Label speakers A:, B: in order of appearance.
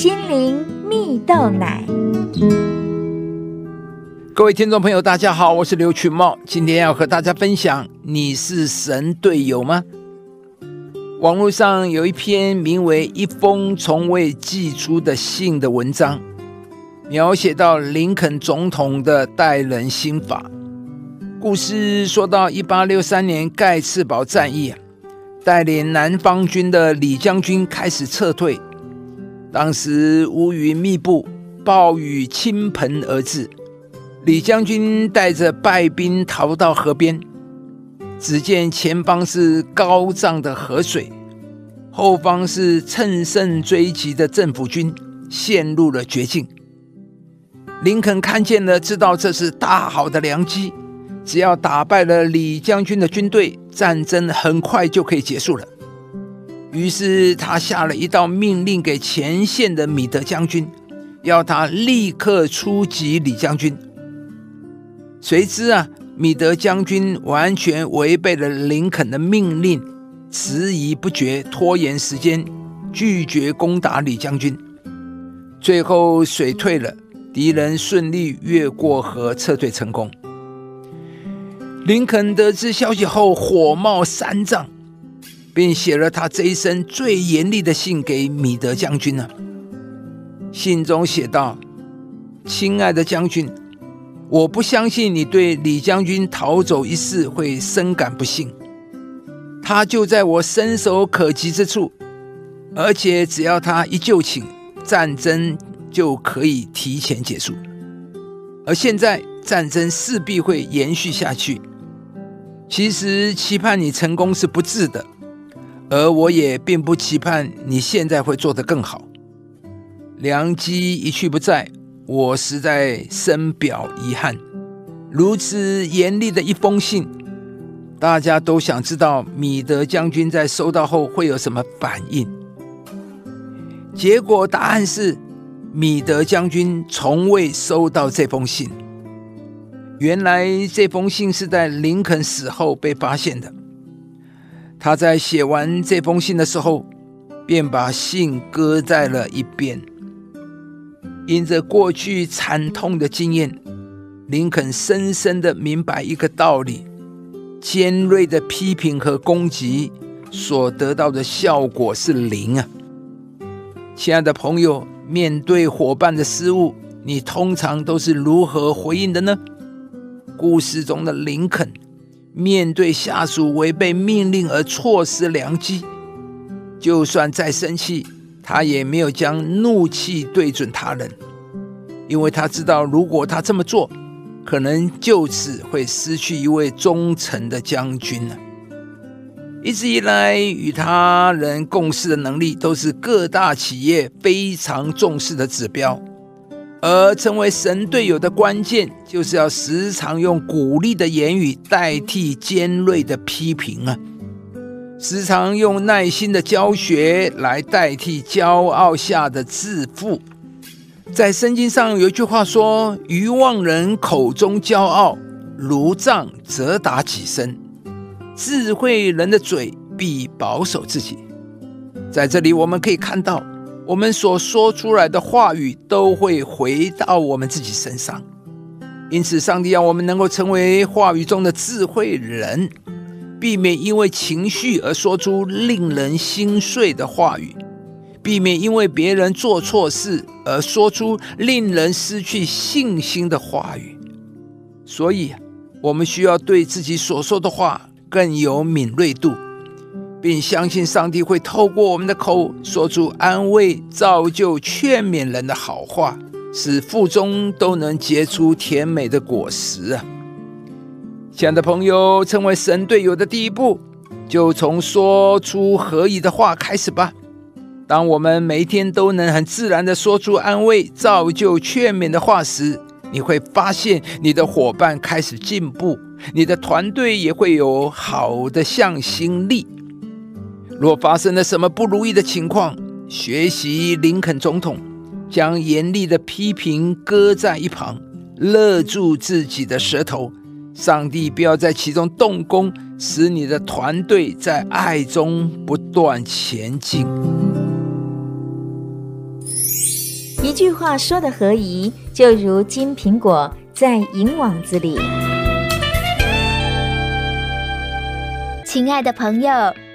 A: 心灵蜜豆奶。
B: 各位听众朋友，大家好，我是刘群茂，今天要和大家分享：你是神队友吗？网络上有一篇名为《一封从未寄出的信》的文章，描写到林肯总统的待人心法。故事说到一八六三年盖茨堡战役，带领南方军的李将军开始撤退。当时乌云密布，暴雨倾盆而至。李将军带着败兵逃到河边，只见前方是高涨的河水，后方是乘胜追击的政府军，陷入了绝境。林肯看见了，知道这是大好的良机。只要打败了李将军的军队，战争很快就可以结束了。于是他下了一道命令给前线的米德将军，要他立刻出击李将军。谁知啊，米德将军完全违背了林肯的命令，迟疑不决，拖延时间，拒绝攻打李将军。最后水退了，敌人顺利越过河，撤退成功。林肯得知消息后，火冒三丈，并写了他这一生最严厉的信给米德将军了。信中写道：“亲爱的将军，我不相信你对李将军逃走一事会深感不幸。他就在我伸手可及之处，而且只要他一就寝，战争就可以提前结束。而现在，战争势必会延续下去。”其实期盼你成功是不智的，而我也并不期盼你现在会做得更好。良机一去不再，我实在深表遗憾。如此严厉的一封信，大家都想知道米德将军在收到后会有什么反应。结果答案是，米德将军从未收到这封信。原来这封信是在林肯死后被发现的。他在写完这封信的时候，便把信搁在了一边。因着过去惨痛的经验，林肯深深的明白一个道理：尖锐的批评和攻击所得到的效果是零啊！亲爱的朋友，面对伙伴的失误，你通常都是如何回应的呢？故事中的林肯，面对下属违背命令而错失良机，就算再生气，他也没有将怒气对准他人，因为他知道，如果他这么做，可能就此会失去一位忠诚的将军了。一直以来，与他人共事的能力，都是各大企业非常重视的指标。而成为神队友的关键，就是要时常用鼓励的言语代替尖锐的批评啊！时常用耐心的教学来代替骄傲下的自负。在圣经上有一句话说：“愚妄人口中骄傲，如杖责打己身；智慧人的嘴必保守自己。”在这里，我们可以看到。我们所说出来的话语都会回到我们自己身上，因此，上帝让我们能够成为话语中的智慧人，避免因为情绪而说出令人心碎的话语，避免因为别人做错事而说出令人失去信心的话语。所以，我们需要对自己所说的话更有敏锐度。并相信上帝会透过我们的口说出安慰、造就、劝勉人的好话，使腹中都能结出甜美的果实啊！亲爱的朋友，成为神队友的第一步，就从说出合宜的话开始吧。当我们每一天都能很自然的说出安慰、造就、劝勉的话时，你会发现你的伙伴开始进步，你的团队也会有好的向心力。若发生了什么不如意的情况，学习林肯总统，将严厉的批评搁在一旁，勒住自己的舌头。上帝不要在其中动工，使你的团队在爱中不断前进。
A: 一句话说的合宜，就如金苹果在银网子里。
C: 亲爱的朋友，